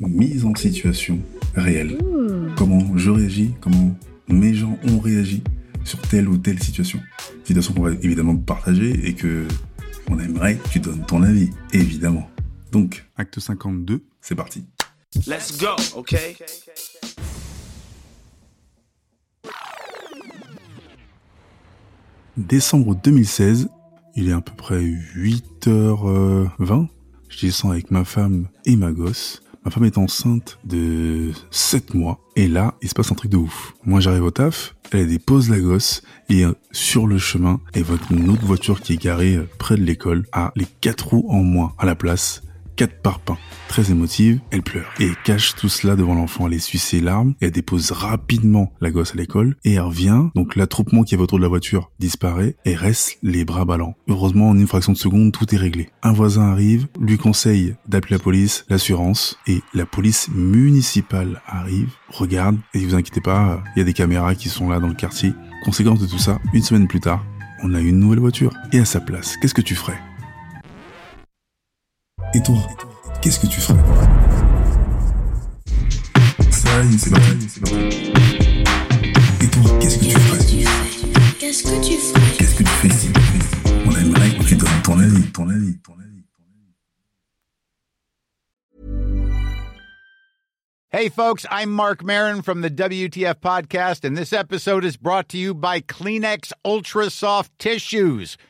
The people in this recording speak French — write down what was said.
Mise en situation réelle. Comment je réagis, comment mes gens ont réagi sur telle ou telle situation. Situation qu'on va évidemment partager et que on aimerait que tu donnes ton avis, évidemment. Donc, acte 52, c'est parti. Let's go, okay? Décembre 2016, il est à peu près 8h20. Je descends avec ma femme et ma gosse. Ma femme est enceinte de 7 mois. Et là, il se passe un truc de ouf. Moi, j'arrive au taf, elle dépose la gosse. Et euh, sur le chemin, elle voit une autre voiture qui est garée euh, près de l'école a les quatre roues en moins à la place. Quatre parpaings. Très émotive, elle pleure. Et cache tout cela devant l'enfant. Elle essuie ses larmes. Elle dépose rapidement la gosse à l'école. Et elle revient. Donc l'attroupement qui est autour de la voiture disparaît. Et reste les bras ballants. Heureusement, en une fraction de seconde, tout est réglé. Un voisin arrive, lui conseille d'appeler la police, l'assurance. Et la police municipale arrive, regarde. Et vous inquiétez pas, il y a des caméras qui sont là dans le quartier. Conséquence de tout ça, une semaine plus tard, on a une nouvelle voiture. Et à sa place, qu'est-ce que tu ferais? Et toi, qu'est-ce que tu ferais? Ça y est, c'est parti, c'est parti. Et toi, qu'est-ce que tu ferais? Qu'est-ce que tu ferais? Qu'est-ce que tu fais ici? On aimerait que tu donnes ton avis, ton avis, ton avis. Hey, folks, I'm Mark Marin from the WTF Podcast, and this episode is brought to you by Kleenex Ultra Soft Tissues,